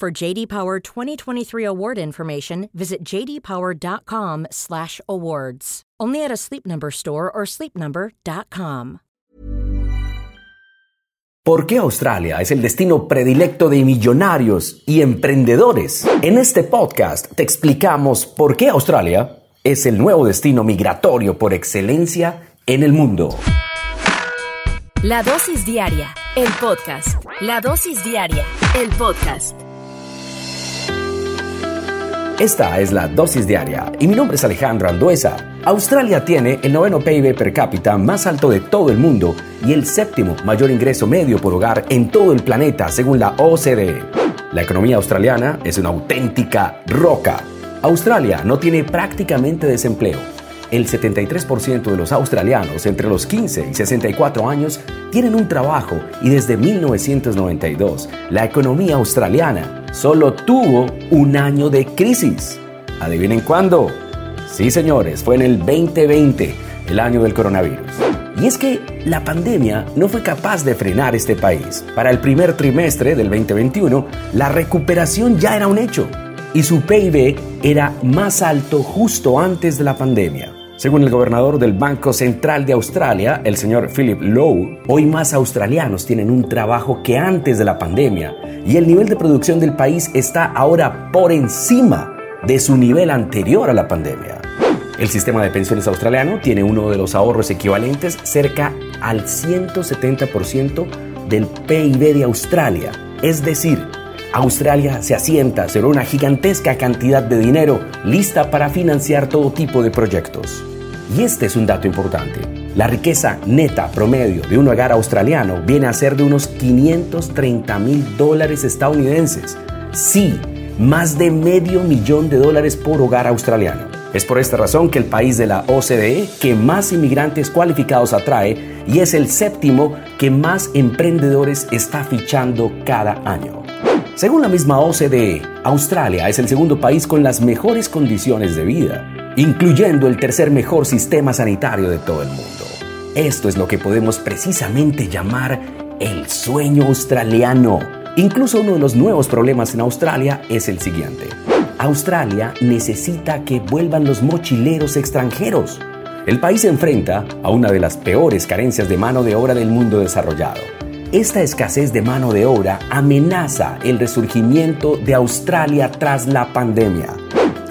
For JD Power 2023 award information, visit jdpower.com/awards. Only at a Sleep Number store or sleepnumber.com. ¿Por qué Australia es el destino predilecto de millonarios y emprendedores? En este podcast te explicamos por qué Australia es el nuevo destino migratorio por excelencia en el mundo. La dosis diaria, el podcast. La dosis diaria, el podcast. Esta es la dosis diaria y mi nombre es Alejandro Anduesa. Australia tiene el noveno PIB per cápita más alto de todo el mundo y el séptimo mayor ingreso medio por hogar en todo el planeta según la OCDE. La economía australiana es una auténtica roca. Australia no tiene prácticamente desempleo. El 73% de los australianos entre los 15 y 64 años tienen un trabajo y desde 1992 la economía australiana solo tuvo un año de crisis. ¿Adivinen cuándo? Sí, señores, fue en el 2020, el año del coronavirus. Y es que la pandemia no fue capaz de frenar este país. Para el primer trimestre del 2021, la recuperación ya era un hecho y su PIB era más alto justo antes de la pandemia. Según el gobernador del Banco Central de Australia, el señor Philip Lowe, hoy más australianos tienen un trabajo que antes de la pandemia y el nivel de producción del país está ahora por encima de su nivel anterior a la pandemia. El sistema de pensiones australiano tiene uno de los ahorros equivalentes cerca al 170% del PIB de Australia. Es decir, Australia se asienta sobre una gigantesca cantidad de dinero lista para financiar todo tipo de proyectos. Y este es un dato importante. La riqueza neta promedio de un hogar australiano viene a ser de unos 530 mil dólares estadounidenses. Sí, más de medio millón de dólares por hogar australiano. Es por esta razón que el país de la OCDE que más inmigrantes cualificados atrae y es el séptimo que más emprendedores está fichando cada año. Según la misma OCDE, Australia es el segundo país con las mejores condiciones de vida, incluyendo el tercer mejor sistema sanitario de todo el mundo. Esto es lo que podemos precisamente llamar el sueño australiano. Incluso uno de los nuevos problemas en Australia es el siguiente. Australia necesita que vuelvan los mochileros extranjeros. El país se enfrenta a una de las peores carencias de mano de obra del mundo desarrollado. Esta escasez de mano de obra amenaza el resurgimiento de Australia tras la pandemia.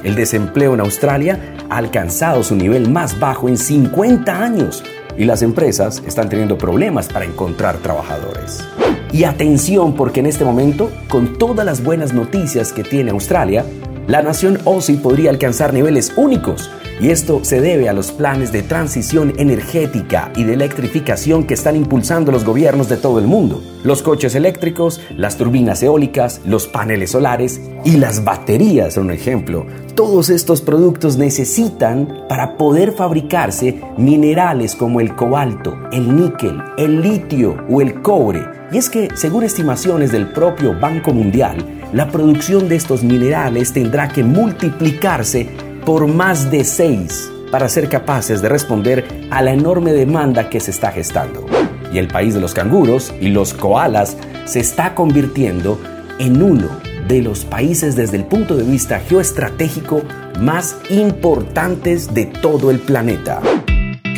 El desempleo en Australia ha alcanzado su nivel más bajo en 50 años y las empresas están teniendo problemas para encontrar trabajadores. Y atención porque en este momento, con todas las buenas noticias que tiene Australia, la nación Aussie podría alcanzar niveles únicos y esto se debe a los planes de transición energética y de electrificación que están impulsando los gobiernos de todo el mundo. Los coches eléctricos, las turbinas eólicas, los paneles solares y las baterías son un ejemplo. Todos estos productos necesitan para poder fabricarse minerales como el cobalto, el níquel, el litio o el cobre. Y es que, según estimaciones del propio Banco Mundial, la producción de estos minerales tendrá que multiplicarse por más de 6 para ser capaces de responder a la enorme demanda que se está gestando. Y el país de los canguros y los koalas se está convirtiendo en uno de los países desde el punto de vista geoestratégico más importantes de todo el planeta.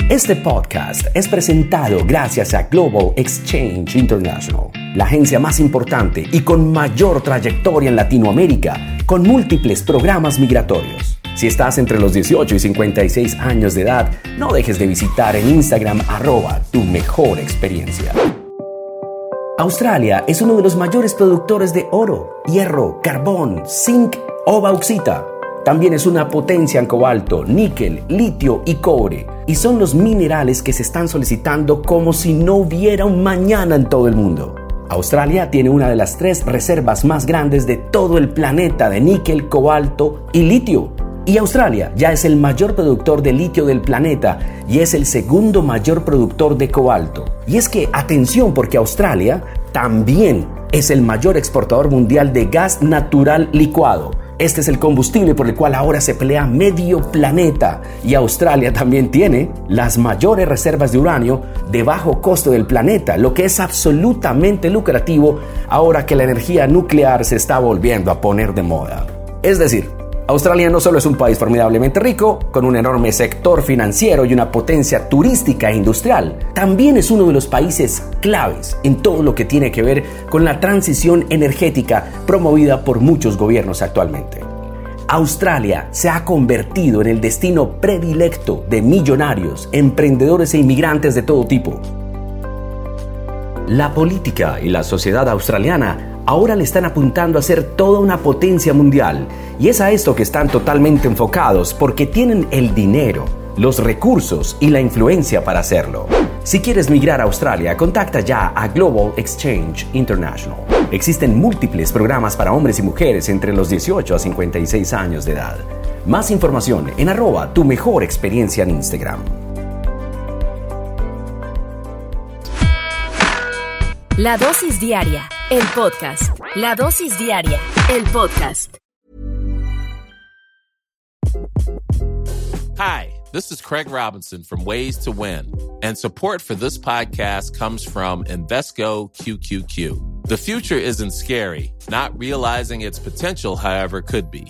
Este podcast es presentado gracias a Global Exchange International, la agencia más importante y con mayor trayectoria en Latinoamérica, con múltiples programas migratorios. Si estás entre los 18 y 56 años de edad, no dejes de visitar en Instagram arroba tu mejor experiencia. Australia es uno de los mayores productores de oro, hierro, carbón, zinc o bauxita. También es una potencia en cobalto, níquel, litio y cobre. Y son los minerales que se están solicitando como si no hubiera un mañana en todo el mundo. Australia tiene una de las tres reservas más grandes de todo el planeta de níquel, cobalto y litio. Y Australia ya es el mayor productor de litio del planeta y es el segundo mayor productor de cobalto. Y es que, atención, porque Australia también es el mayor exportador mundial de gas natural licuado. Este es el combustible por el cual ahora se pelea medio planeta y Australia también tiene las mayores reservas de uranio de bajo costo del planeta, lo que es absolutamente lucrativo ahora que la energía nuclear se está volviendo a poner de moda. Es decir, Australia no solo es un país formidablemente rico, con un enorme sector financiero y una potencia turística e industrial, también es uno de los países claves en todo lo que tiene que ver con la transición energética promovida por muchos gobiernos actualmente. Australia se ha convertido en el destino predilecto de millonarios, emprendedores e inmigrantes de todo tipo. La política y la sociedad australiana ahora le están apuntando a ser toda una potencia mundial. Y es a esto que están totalmente enfocados porque tienen el dinero, los recursos y la influencia para hacerlo. Si quieres migrar a Australia, contacta ya a Global Exchange International. Existen múltiples programas para hombres y mujeres entre los 18 a 56 años de edad. Más información en arroba tu mejor experiencia en Instagram. La dosis diaria el podcast. La dosis diaria. El podcast. Hi, this is Craig Robinson from Ways to Win, and support for this podcast comes from Invesco QQQ. The future isn't scary. Not realizing its potential, however, could be.